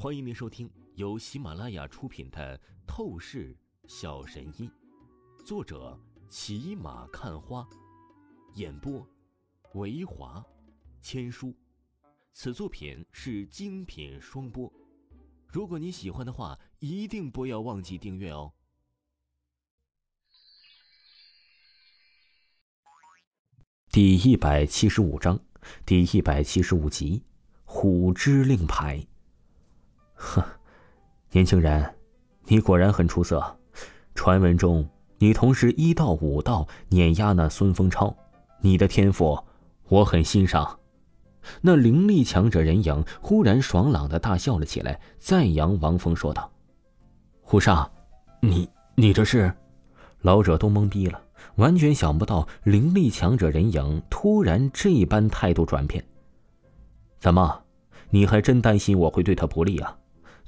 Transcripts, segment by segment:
欢迎您收听由喜马拉雅出品的《透视小神医》，作者骑马看花，演播维华千书。此作品是精品双播。如果你喜欢的话，一定不要忘记订阅哦。第一百七十五章，第一百七十五集，虎之令牌。呵，年轻人，你果然很出色。传闻中，你同时一道五道碾压那孙风超，你的天赋我很欣赏。那灵力强者人影忽然爽朗的大笑了起来，赞扬王峰说道：“虎煞，你你这是？”老者都懵逼了，完全想不到灵力强者人影突然这般态度转变。怎么，你还真担心我会对他不利啊？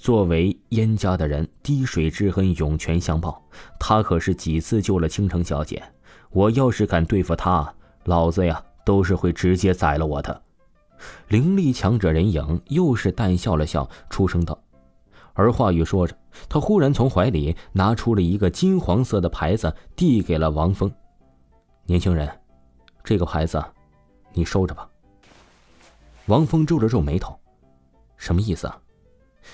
作为燕家的人，滴水之恩涌泉相报。他可是几次救了倾城小姐，我要是敢对付他，老子呀都是会直接宰了我的。灵力强者人影又是淡笑了笑，出声道。而话语说着，他忽然从怀里拿出了一个金黄色的牌子，递给了王峰。年轻人，这个牌子，你收着吧。王峰皱了皱眉头，什么意思啊？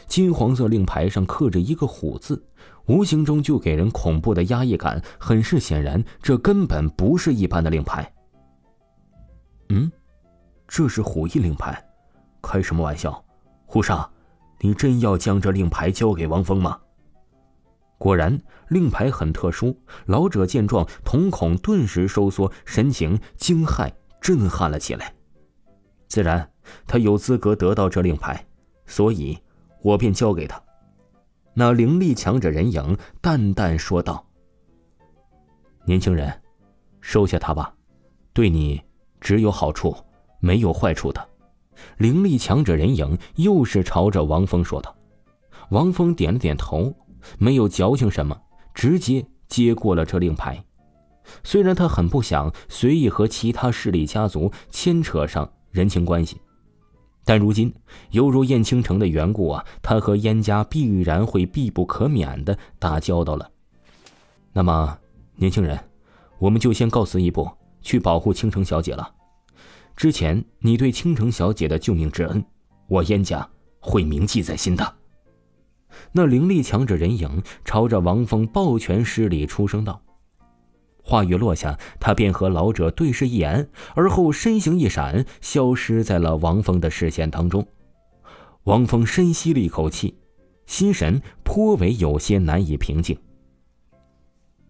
金黄色令牌上刻着一个“虎”字，无形中就给人恐怖的压抑感。很是显然，这根本不是一般的令牌。嗯，这是虎翼令牌？开什么玩笑！虎煞，你真要将这令牌交给王峰吗？果然，令牌很特殊。老者见状，瞳孔顿时收缩，神情惊骇、震撼了起来。自然，他有资格得到这令牌，所以。我便交给他。那灵力强者人影淡淡说道：“年轻人，收下他吧，对你只有好处，没有坏处的。”灵力强者人影又是朝着王峰说道。王峰点了点头，没有矫情什么，直接接过了这令牌。虽然他很不想随意和其他势力家族牵扯上人情关系。但如今，犹如燕青城的缘故啊，他和燕家必然会必不可免的打交道了。那么，年轻人，我们就先告辞一步，去保护倾城小姐了。之前你对倾城小姐的救命之恩，我燕家会铭记在心的。那灵力强者人影朝着王峰抱拳施礼，出声道。话语落下，他便和老者对视一眼，而后身形一闪，消失在了王峰的视线当中。王峰深吸了一口气，心神颇为有些难以平静。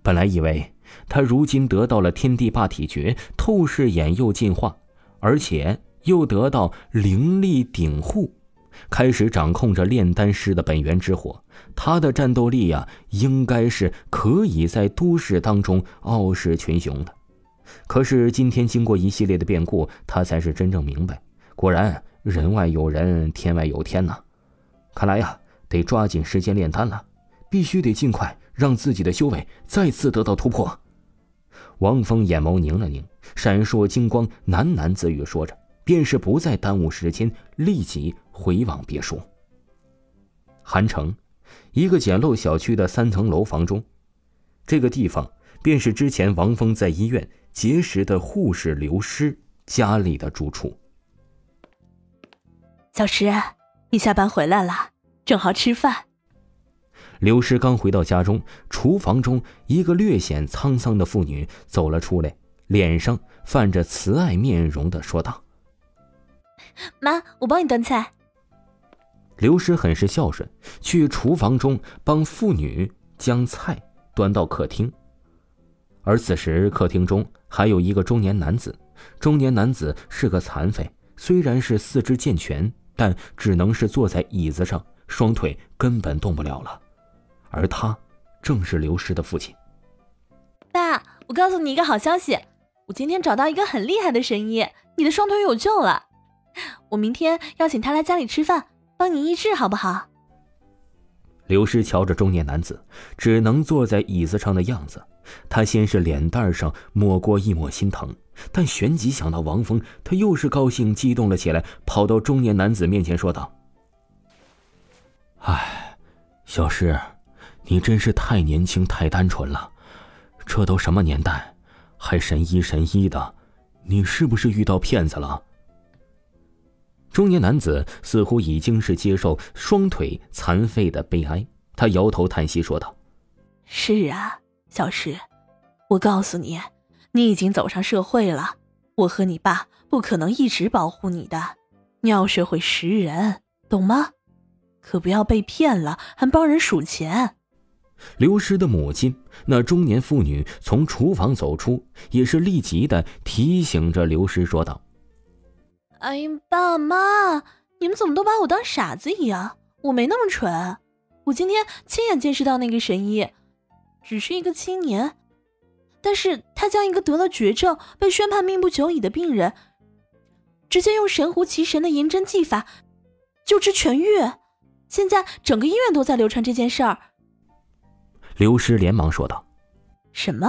本来以为他如今得到了天地霸体诀，透视眼又进化，而且又得到灵力顶护。开始掌控着炼丹师的本源之火，他的战斗力呀，应该是可以在都市当中傲视群雄的。可是今天经过一系列的变故，他才是真正明白，果然人外有人，天外有天呐。看来呀，得抓紧时间炼丹了，必须得尽快让自己的修为再次得到突破。王峰眼眸凝了凝，闪烁金光，喃喃自语说着。便是不再耽误时间，立即回往别墅。韩城，一个简陋小区的三层楼房中，这个地方便是之前王峰在医院结识的护士刘诗家里的住处。小石，你下班回来了，正好吃饭。刘诗刚回到家中，厨房中一个略显沧桑的妇女走了出来，脸上泛着慈爱面容的说道。妈，我帮你端菜。刘师很是孝顺，去厨房中帮妇女将菜端到客厅。而此时客厅中还有一个中年男子，中年男子是个残废，虽然是四肢健全，但只能是坐在椅子上，双腿根本动不了了。而他正是刘师的父亲。爸，我告诉你一个好消息，我今天找到一个很厉害的神医，你的双腿有救了。我明天要请他来家里吃饭，帮你医治，好不好？刘诗瞧着中年男子只能坐在椅子上的样子，他先是脸蛋上抹过一抹心疼，但旋即想到王峰，他又是高兴激动了起来，跑到中年男子面前说道：“唉，小诗，你真是太年轻、太单纯了。这都什么年代，还神医神医的，你是不是遇到骗子了？中年男子似乎已经是接受双腿残废的悲哀，他摇头叹息说道：“是啊，小石，我告诉你，你已经走上社会了，我和你爸不可能一直保护你的，你要学会识人，懂吗？可不要被骗了，还帮人数钱。”刘师的母亲，那中年妇女从厨房走出，也是立即的提醒着刘师说道：“哎呀，爸妈，你们怎么都把我当傻子一样？我没那么蠢，我今天亲眼见识到那个神医，只是一个青年，但是他将一个得了绝症、被宣判命不久矣的病人，直接用神乎其神的银针技法救治痊愈，现在整个医院都在流传这件事儿。”刘师连忙说道：“什么？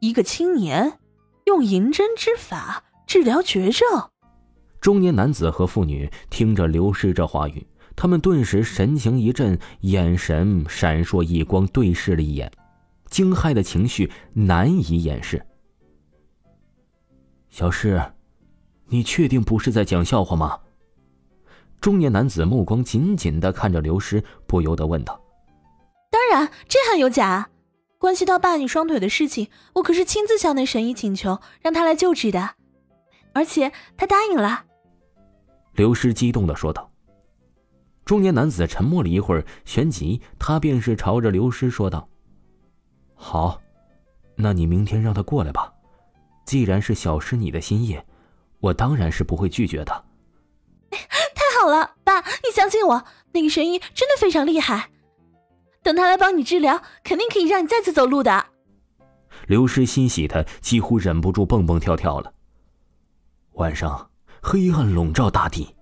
一个青年用银针之法治疗绝症？”中年男子和妇女听着刘师这话语，他们顿时神情一震，眼神闪烁异光，对视了一眼，惊骇的情绪难以掩饰。小诗，你确定不是在讲笑话吗？中年男子目光紧紧的看着刘师，不由得问道。当然，这还有假？关系到爸你双腿的事情，我可是亲自向那神医请求，让他来救治的，而且他答应了。刘师激动的说道。中年男子沉默了一会儿，旋即他便是朝着刘师说道：“好，那你明天让他过来吧。既然是小师你的心意，我当然是不会拒绝的。”太好了，爸，你相信我，那个神医真的非常厉害。等他来帮你治疗，肯定可以让你再次走路的。刘师欣喜的几乎忍不住蹦蹦跳跳了。晚上，黑暗笼罩大地。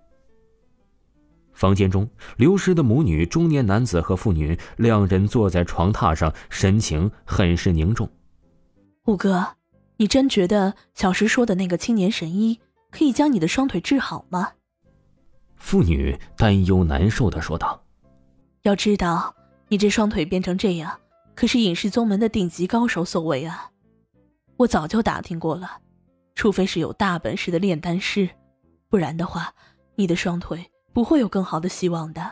房间中，刘师的母女、中年男子和妇女两人坐在床榻上，神情很是凝重。五哥，你真觉得小石说的那个青年神医可以将你的双腿治好吗？妇女担忧难受的说道：“要知道。”你这双腿变成这样，可是隐世宗门的顶级高手所为啊！我早就打听过了，除非是有大本事的炼丹师，不然的话，你的双腿不会有更好的希望的。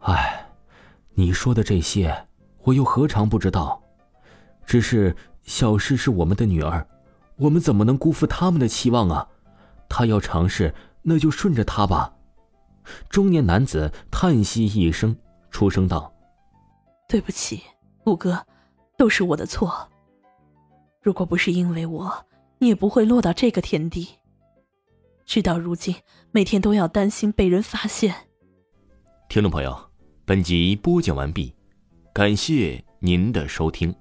哎，你说的这些，我又何尝不知道？只是小诗是我们的女儿，我们怎么能辜负他们的期望啊？她要尝试，那就顺着她吧。中年男子叹息一声，出声道。对不起，五哥，都是我的错。如果不是因为我，你你也不会落到这个田地。事到如今，每天都要担心被人发现。听众朋友，本集播讲完毕，感谢您的收听。